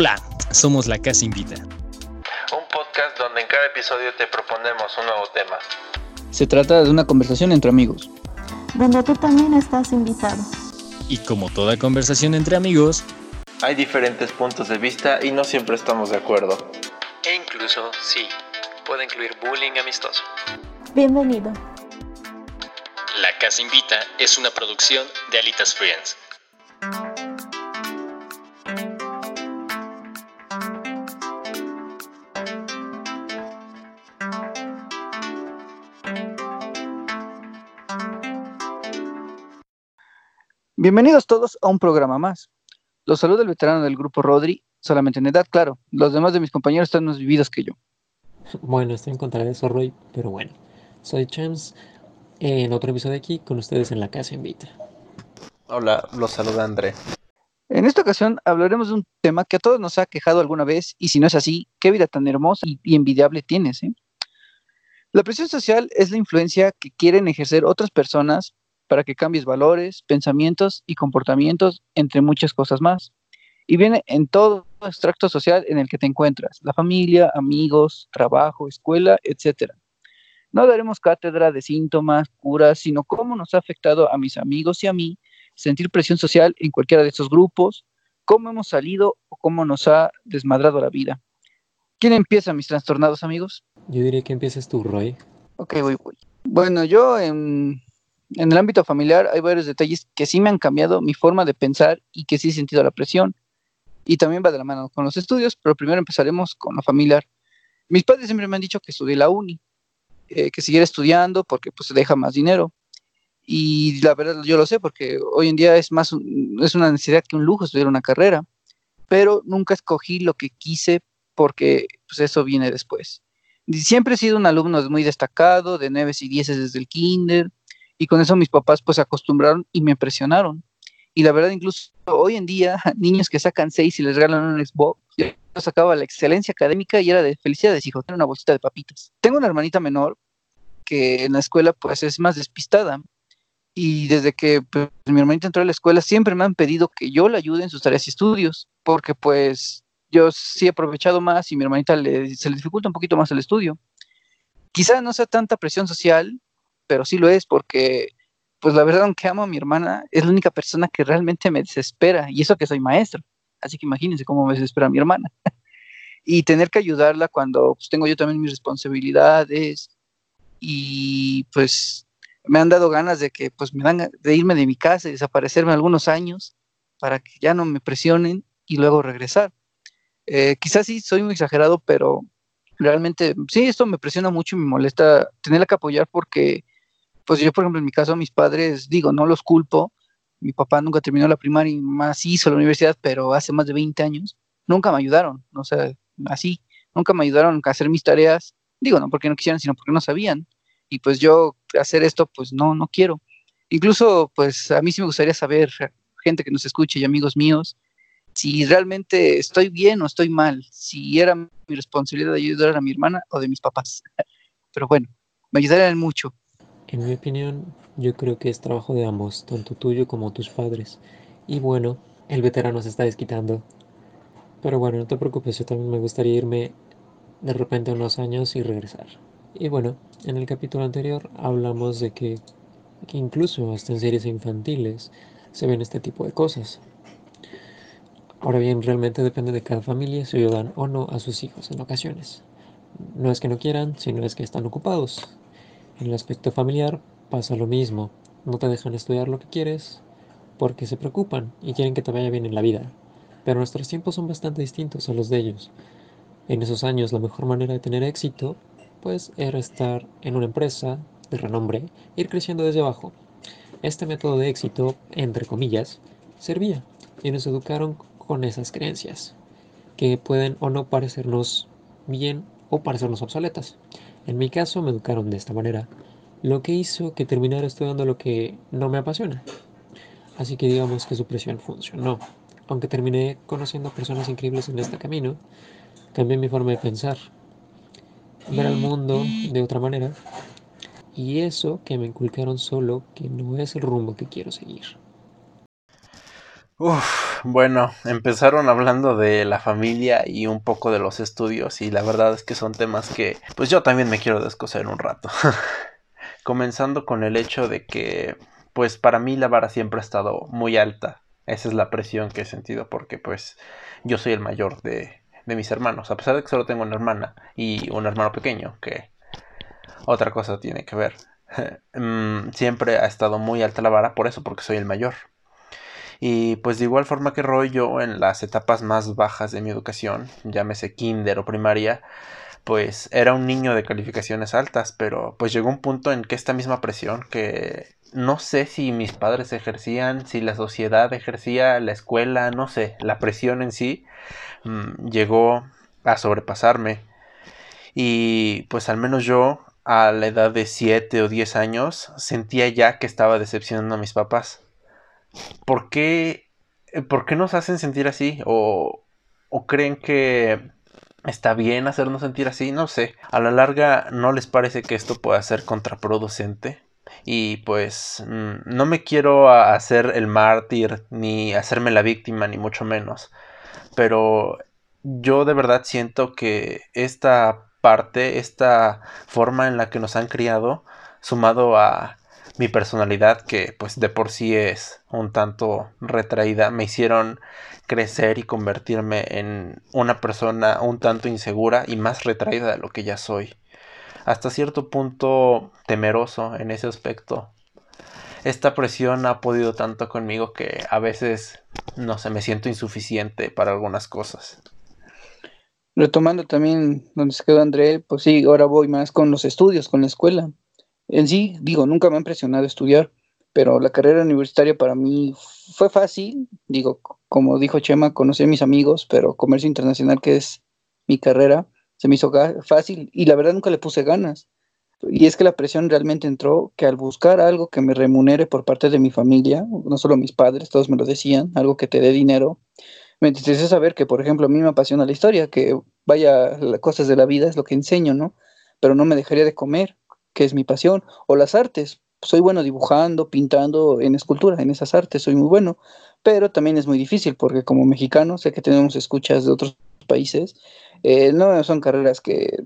Hola, somos La Casa Invita. Un podcast donde en cada episodio te proponemos un nuevo tema. Se trata de una conversación entre amigos. Donde tú también estás invitado. Y como toda conversación entre amigos, hay diferentes puntos de vista y no siempre estamos de acuerdo. E incluso, sí, puede incluir bullying amistoso. Bienvenido. La Casa Invita es una producción de Alitas Friends. Bienvenidos todos a un programa más. Los saluda el veterano del grupo Rodri, solamente en edad, claro. Los demás de mis compañeros están más vividos que yo. Bueno, estoy en contra de eso, Roy, pero bueno. Soy Chams, en otro episodio aquí con ustedes en la casa Invita. Hola, los saluda André. En esta ocasión hablaremos de un tema que a todos nos ha quejado alguna vez, y si no es así, qué vida tan hermosa y, envidiable tienes. ¿eh? La presión social es la influencia que quieren ejercer otras personas para que cambies valores, pensamientos y comportamientos, entre muchas cosas más. Y viene en todo extracto social en el que te encuentras, la familia, amigos, trabajo, escuela, etc. No daremos cátedra de síntomas, curas, sino cómo nos ha afectado a mis amigos y a mí sentir presión social en cualquiera de estos grupos, cómo hemos salido o cómo nos ha desmadrado la vida. ¿Quién empieza, mis trastornados amigos? Yo diría que empieces tú, Roy. Ok, voy, voy. Bueno, yo en en el ámbito familiar hay varios detalles que sí me han cambiado mi forma de pensar y que sí he sentido la presión. Y también va de la mano con los estudios, pero primero empezaremos con lo familiar. Mis padres siempre me han dicho que estudie la uni, eh, que siguiera estudiando porque pues se deja más dinero. Y la verdad yo lo sé porque hoy en día es más es una necesidad que un lujo estudiar una carrera, pero nunca escogí lo que quise porque pues eso viene después. Siempre he sido un alumno muy destacado, de 9 y 10 desde el kinder, y con eso mis papás pues se acostumbraron y me impresionaron. Y la verdad, incluso hoy en día, niños que sacan seis y les regalan un Xbox, yo sacaba la excelencia académica y era de felicidades, hijo, tener una bolsita de papitas. Tengo una hermanita menor que en la escuela pues es más despistada. Y desde que pues, mi hermanita entró a la escuela siempre me han pedido que yo la ayude en sus tareas y estudios, porque pues yo sí he aprovechado más y mi hermanita se le dificulta un poquito más el estudio. Quizá no sea tanta presión social, pero sí lo es porque, pues la verdad, aunque amo a mi hermana, es la única persona que realmente me desespera, y eso que soy maestro. Así que imagínense cómo me desespera mi hermana. y tener que ayudarla cuando pues, tengo yo también mis responsabilidades y pues me han dado ganas de que pues me dan de irme de mi casa y desaparecerme algunos años para que ya no me presionen y luego regresar. Eh, quizás sí soy muy exagerado, pero realmente sí, esto me presiona mucho y me molesta tenerla que apoyar porque pues yo, por ejemplo, en mi caso, mis padres, digo, no los culpo. Mi papá nunca terminó la primaria y más hizo la universidad, pero hace más de 20 años. Nunca me ayudaron, o sea, así. Nunca me ayudaron a hacer mis tareas. Digo, no porque no quisieran, sino porque no sabían. Y pues yo hacer esto, pues no, no quiero. Incluso, pues a mí sí me gustaría saber, gente que nos escuche y amigos míos, si realmente estoy bien o estoy mal, si era mi responsabilidad de ayudar a mi hermana o de mis papás. Pero bueno, me ayudarían mucho. En mi opinión, yo creo que es trabajo de ambos, tanto tuyo como tus padres. Y bueno, el veterano se está desquitando. Pero bueno, no te preocupes, yo también me gustaría irme de repente unos años y regresar. Y bueno, en el capítulo anterior hablamos de que, que incluso hasta en series infantiles se ven este tipo de cosas. Ahora bien, realmente depende de cada familia si ayudan o no a sus hijos en ocasiones. No es que no quieran, sino es que están ocupados. En el aspecto familiar pasa lo mismo. No te dejan estudiar lo que quieres porque se preocupan y quieren que te vaya bien en la vida. Pero nuestros tiempos son bastante distintos a los de ellos. En esos años la mejor manera de tener éxito pues era estar en una empresa de renombre, ir creciendo desde abajo. Este método de éxito, entre comillas, servía y nos educaron con esas creencias, que pueden o no parecernos bien o parecernos obsoletas. En mi caso me educaron de esta manera, lo que hizo que terminara estudiando lo que no me apasiona. Así que digamos que su presión funcionó. Aunque terminé conociendo personas increíbles en este camino, cambié mi forma de pensar, ver al mundo de otra manera, y eso que me inculcaron solo que no es el rumbo que quiero seguir. Uf, bueno, empezaron hablando de la familia y un poco de los estudios y la verdad es que son temas que pues yo también me quiero descoser un rato. Comenzando con el hecho de que pues para mí la vara siempre ha estado muy alta. Esa es la presión que he sentido porque pues yo soy el mayor de, de mis hermanos, a pesar de que solo tengo una hermana y un hermano pequeño, que otra cosa tiene que ver. Mm, siempre ha estado muy alta la vara por eso, porque soy el mayor. Y pues de igual forma que Roy, yo en las etapas más bajas de mi educación, llámese kinder o primaria, pues era un niño de calificaciones altas, pero pues llegó un punto en que esta misma presión que no sé si mis padres ejercían, si la sociedad ejercía, la escuela, no sé, la presión en sí mm, llegó a sobrepasarme. Y pues al menos yo a la edad de 7 o 10 años sentía ya que estaba decepcionando a mis papás. ¿Por qué, eh, ¿por qué nos hacen sentir así? ¿O, ¿O creen que está bien hacernos sentir así? No sé. A la larga, ¿no les parece que esto pueda ser contraproducente? Y pues mm, no me quiero hacer el mártir, ni hacerme la víctima, ni mucho menos. Pero yo de verdad siento que esta parte, esta forma en la que nos han criado, sumado a mi personalidad, que pues de por sí es un tanto retraída, me hicieron crecer y convertirme en una persona un tanto insegura y más retraída de lo que ya soy. Hasta cierto punto temeroso en ese aspecto. Esta presión ha podido tanto conmigo que a veces, no sé, me siento insuficiente para algunas cosas. Retomando también donde se quedó André, pues sí, ahora voy más con los estudios, con la escuela en sí, digo, nunca me han presionado a estudiar, pero la carrera universitaria para mí fue fácil. Digo, como dijo Chema, conocí a mis amigos, pero comercio internacional, que es mi carrera, se me hizo fácil y la verdad nunca le puse ganas. Y es que la presión realmente entró que al buscar algo que me remunere por parte de mi familia, no solo mis padres, todos me lo decían, algo que te dé dinero, me interesé saber que, por ejemplo, a mí me apasiona la historia, que vaya, las cosas de la vida es lo que enseño, ¿no? Pero no me dejaría de comer que es mi pasión, o las artes. Soy bueno dibujando, pintando, en escultura, en esas artes soy muy bueno, pero también es muy difícil porque como mexicano sé que tenemos escuchas de otros países, eh, no son carreras que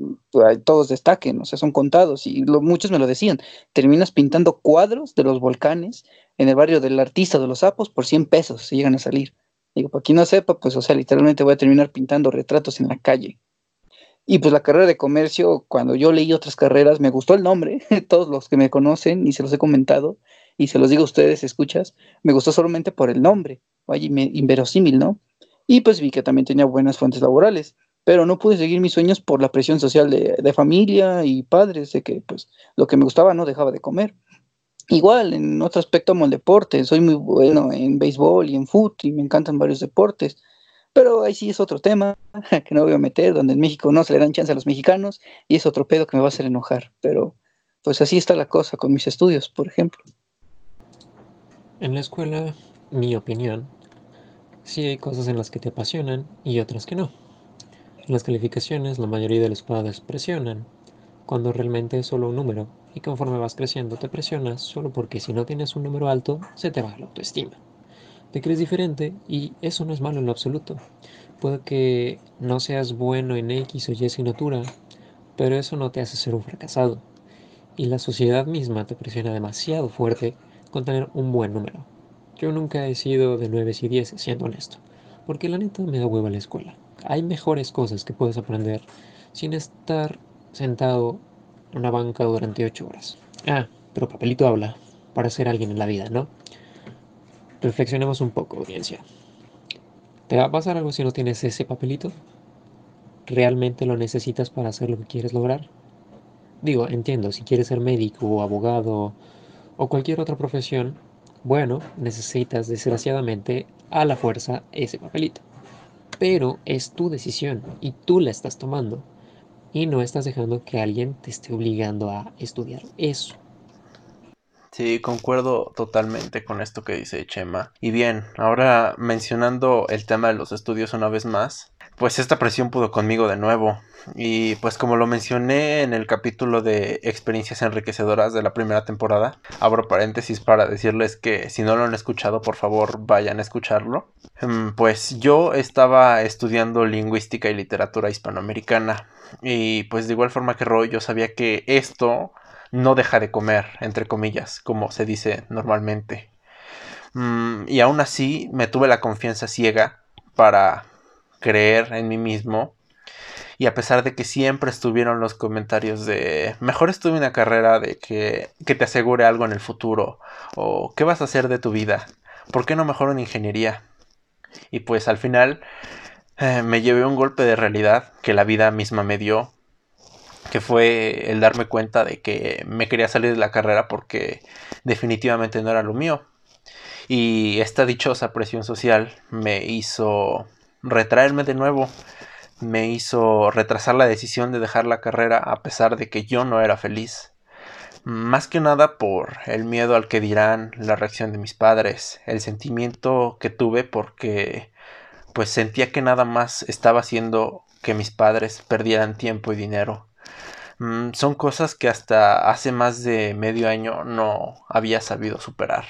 todos destaquen, o sea, son contados y muchos me lo decían, terminas pintando cuadros de los volcanes en el barrio del artista de los sapos por 100 pesos, si llegan a salir. Digo, para quien no sepa, pues, o sea, literalmente voy a terminar pintando retratos en la calle. Y pues la carrera de comercio, cuando yo leí otras carreras, me gustó el nombre, todos los que me conocen y se los he comentado, y se los digo a ustedes, escuchas, me gustó solamente por el nombre, vaya, inverosímil, ¿no? Y pues vi que también tenía buenas fuentes laborales, pero no pude seguir mis sueños por la presión social de, de familia y padres, de que pues lo que me gustaba no dejaba de comer. Igual, en otro aspecto como el deporte, soy muy bueno en béisbol y en fútbol y me encantan varios deportes pero ahí sí es otro tema que no voy a meter, donde en México no se le dan chance a los mexicanos y es otro pedo que me va a hacer enojar. Pero pues así está la cosa con mis estudios, por ejemplo. En la escuela, mi opinión, sí hay cosas en las que te apasionan y otras que no. En las calificaciones, la mayoría de los padres presionan, cuando realmente es solo un número, y conforme vas creciendo te presionas solo porque si no tienes un número alto, se te baja la autoestima te crees diferente y eso no es malo en lo absoluto. Puede que no seas bueno en X o Y asignatura, pero eso no te hace ser un fracasado. Y la sociedad misma te presiona demasiado fuerte con tener un buen número. Yo nunca he sido de 9 y 10, siendo honesto, porque la neta me da huevo a la escuela. Hay mejores cosas que puedes aprender sin estar sentado en una banca durante 8 horas. Ah, pero papelito habla para ser alguien en la vida, ¿no? Reflexionemos un poco, audiencia. ¿Te va a pasar algo si no tienes ese papelito? ¿Realmente lo necesitas para hacer lo que quieres lograr? Digo, entiendo, si quieres ser médico o abogado o cualquier otra profesión, bueno, necesitas desgraciadamente a la fuerza ese papelito. Pero es tu decisión y tú la estás tomando y no estás dejando que alguien te esté obligando a estudiar eso. Sí, concuerdo totalmente con esto que dice Chema. Y bien, ahora mencionando el tema de los estudios una vez más, pues esta presión pudo conmigo de nuevo. Y pues como lo mencioné en el capítulo de experiencias enriquecedoras de la primera temporada, abro paréntesis para decirles que si no lo han escuchado, por favor vayan a escucharlo. Em, pues yo estaba estudiando lingüística y literatura hispanoamericana. Y pues de igual forma que Roy, yo sabía que esto no deja de comer, entre comillas, como se dice normalmente. Mm, y aún así me tuve la confianza ciega para creer en mí mismo. Y a pesar de que siempre estuvieron los comentarios de mejor estuve una carrera de que, que te asegure algo en el futuro o qué vas a hacer de tu vida, ¿por qué no mejor en ingeniería? Y pues al final eh, me llevé un golpe de realidad que la vida misma me dio, que fue el darme cuenta de que me quería salir de la carrera porque definitivamente no era lo mío. Y esta dichosa presión social me hizo retraerme de nuevo, me hizo retrasar la decisión de dejar la carrera a pesar de que yo no era feliz. Más que nada por el miedo al que dirán, la reacción de mis padres, el sentimiento que tuve porque pues sentía que nada más estaba haciendo que mis padres perdieran tiempo y dinero. Mm, son cosas que hasta hace más de medio año no había sabido superar.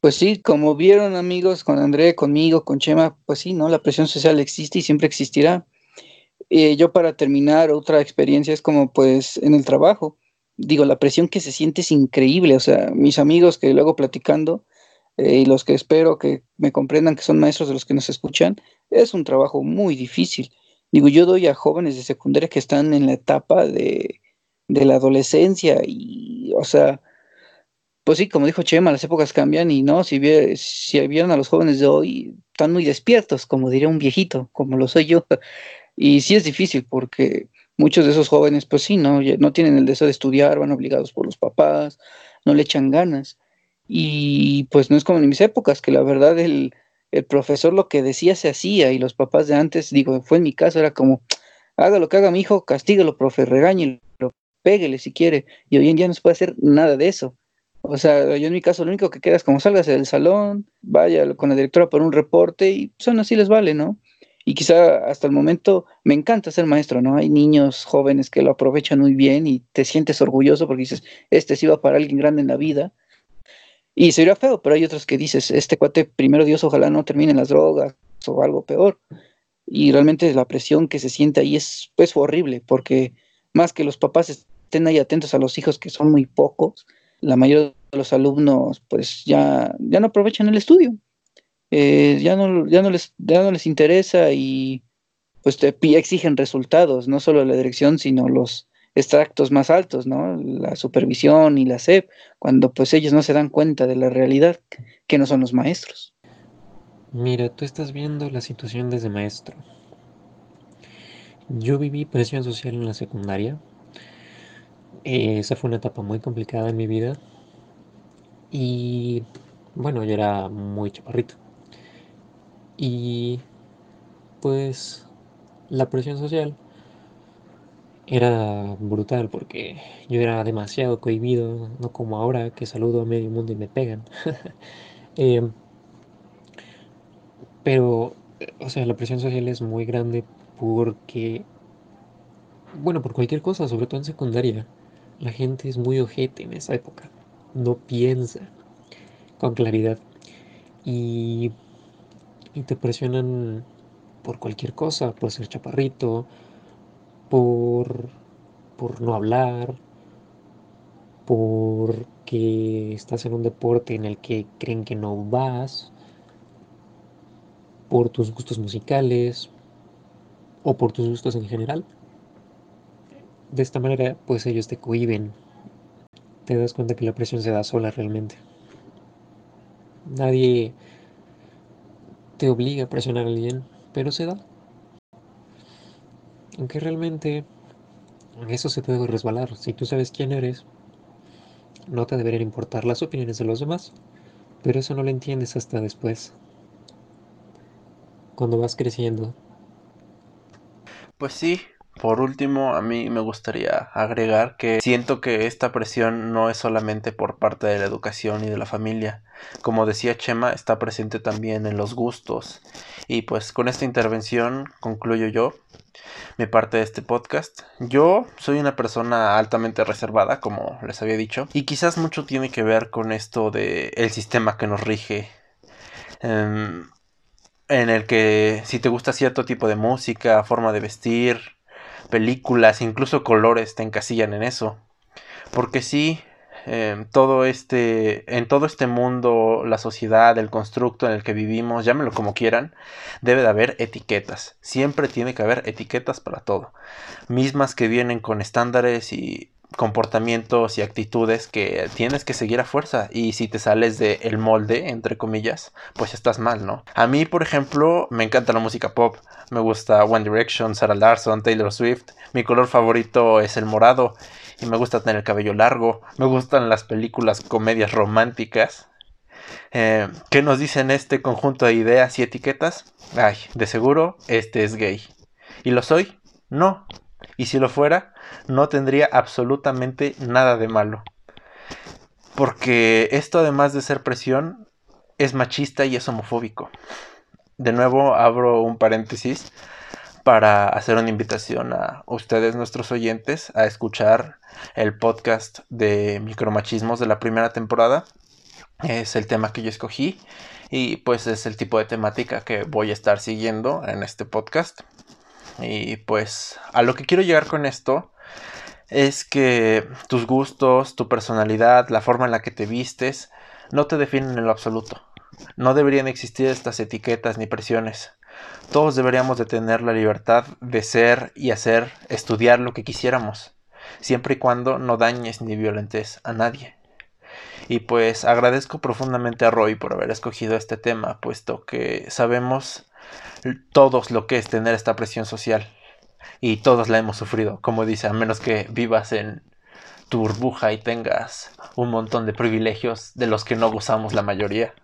Pues sí, como vieron amigos con André, conmigo, con Chema, pues sí, ¿no? La presión social existe y siempre existirá. Eh, yo para terminar, otra experiencia es como pues en el trabajo. Digo, la presión que se siente es increíble. O sea, mis amigos que luego platicando eh, y los que espero que me comprendan que son maestros de los que nos escuchan, es un trabajo muy difícil. Digo, yo doy a jóvenes de secundaria que están en la etapa de, de la adolescencia y, o sea, pues sí, como dijo Chema, las épocas cambian y no, si, si vieron a los jóvenes de hoy, están muy despiertos, como diría un viejito, como lo soy yo. Y sí es difícil porque muchos de esos jóvenes, pues sí, no, no tienen el deseo de estudiar, van obligados por los papás, no le echan ganas. Y pues no es como en mis épocas, que la verdad el, el profesor lo que decía se hacía y los papás de antes, digo, fue en mi caso, era como, haga lo que haga mi hijo, castíguelo, profe, regáñelo, péguele si quiere. Y hoy en día no se puede hacer nada de eso. O sea, yo en mi caso lo único que queda es como salgas del salón, vaya con la directora por un reporte y son así les vale, ¿no? Y quizá hasta el momento me encanta ser maestro, ¿no? Hay niños jóvenes que lo aprovechan muy bien y te sientes orgulloso porque dices, este sí va para alguien grande en la vida. Y sería feo, pero hay otros que dices, este cuate, primero Dios, ojalá no termine las drogas o algo peor. Y realmente la presión que se siente ahí es pues horrible, porque más que los papás estén ahí atentos a los hijos, que son muy pocos, la mayoría de los alumnos pues ya, ya no aprovechan el estudio, eh, ya, no, ya, no les, ya no les interesa y pues te exigen resultados, no solo la dirección, sino los extractos más altos, ¿no? La supervisión y la SEP, cuando pues ellos no se dan cuenta de la realidad que no son los maestros. Mira, tú estás viendo la situación desde maestro. Yo viví presión social en la secundaria, eh, esa fue una etapa muy complicada en mi vida. Y bueno, yo era muy chaparrito. Y pues la presión social era brutal porque yo era demasiado cohibido, no como ahora que saludo a medio mundo y me pegan. Eh, pero, o sea, la presión social es muy grande porque, bueno, por cualquier cosa, sobre todo en secundaria. La gente es muy ojete en esa época. No piensa con claridad. Y, y te presionan por cualquier cosa, por ser chaparrito, por, por no hablar, porque estás en un deporte en el que creen que no vas, por tus gustos musicales o por tus gustos en general de esta manera, pues ellos te cohiben. Te das cuenta que la presión se da sola realmente. Nadie te obliga a presionar a alguien, pero se da. Aunque realmente eso se debe resbalar. Si tú sabes quién eres, no te deberían importar las opiniones de los demás. Pero eso no lo entiendes hasta después. Cuando vas creciendo. Pues sí, Por último, a mí me gustaría agregar que siento que esta presión no es solamente por parte de la educación y de la familia. Como decía Chema, está presente también en los gustos. Y pues con esta intervención concluyo yo mi parte de este podcast. Yo soy una persona altamente reservada, como les había dicho, y quizás mucho tiene que ver con esto de el sistema que nos rige. Em, en el que si te gusta cierto tipo de música, forma de vestir, películas, incluso colores te encasillan en eso. Porque sí, en todo este, en todo este mundo, la sociedad, el constructo en el que vivimos, llámenlo como quieran, debe de haber etiquetas. Siempre tiene que haber etiquetas para todo. Mismas que vienen con estándares y comportamientos y actitudes que tienes que seguir a fuerza y si te sales del el molde entre comillas pues estás mal no a mí por ejemplo me encanta la música pop me gusta One Direction Sarah Larson Taylor Swift mi color favorito es el morado y me gusta tener el cabello largo me gustan las películas comedias románticas eh, ¿Qué nos dicen este conjunto de ideas y etiquetas? Ay, de seguro este es gay. ¿Y lo soy? No. ¿Y si lo fuera? No tendría absolutamente nada de malo. Porque esto además de ser presión, es machista y es homofóbico. De nuevo abro un paréntesis para hacer una invitación a ustedes, nuestros oyentes, a escuchar el podcast de micromachismos de la primera temporada. Es el tema que yo escogí y pues es el tipo de temática que voy a estar siguiendo en este podcast. Y pues a lo que quiero llegar con esto es que tus gustos, tu personalidad, la forma en la que te vistes, no te definen en lo absoluto. No deberían existir estas etiquetas ni presiones. Todos deberíamos de tener la libertad de ser y hacer, estudiar lo que quisiéramos, siempre y cuando no dañes ni violentes a nadie. Y pues agradezco profundamente a Roy por haber escogido este tema, puesto que sabemos todos lo que es tener esta presión social y todos la hemos sufrido, como dice, a menos que vivas en tu burbuja y tengas un montón de privilegios de los que no gozamos la mayoría.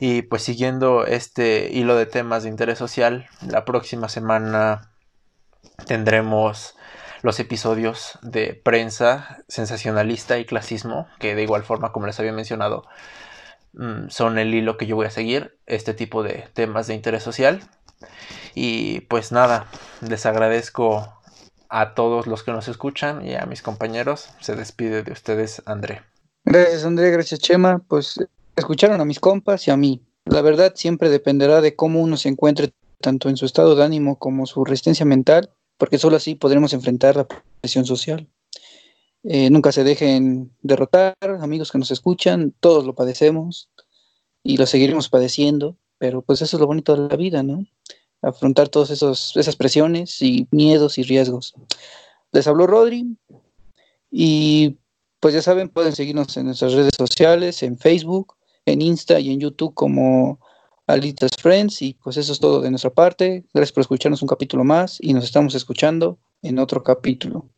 Y pues siguiendo este hilo de temas de interés social, la próxima semana tendremos los episodios de prensa sensacionalista y clasismo, que de igual forma, como les había mencionado, mm, son el hilo que yo voy a seguir, este tipo de temas de interés social. Y pues nada, les agradezco a todos los que nos escuchan y a mis compañeros. Se despide de ustedes, André. Gracias, André. Gracias, Chema. Pues escucharon a mis compas y a mí. La verdad siempre dependerá de cómo uno se encuentre tanto en su estado de ánimo como su resistencia mental, porque solo así podremos enfrentar la presión social. Eh, nunca se dejen derrotar, amigos que nos escuchan, todos lo padecemos y lo seguiremos padeciendo, pero pues eso es lo bonito de la vida, ¿no? Afrontar todas esas presiones y miedos y riesgos. Les habló Rodri y pues ya saben, pueden seguirnos en nuestras redes sociales, en Facebook, en Insta y en YouTube como Alitas Friends y pues eso es todo de nuestra parte. Gracias por escucharnos un capítulo más y nos estamos escuchando en otro capítulo.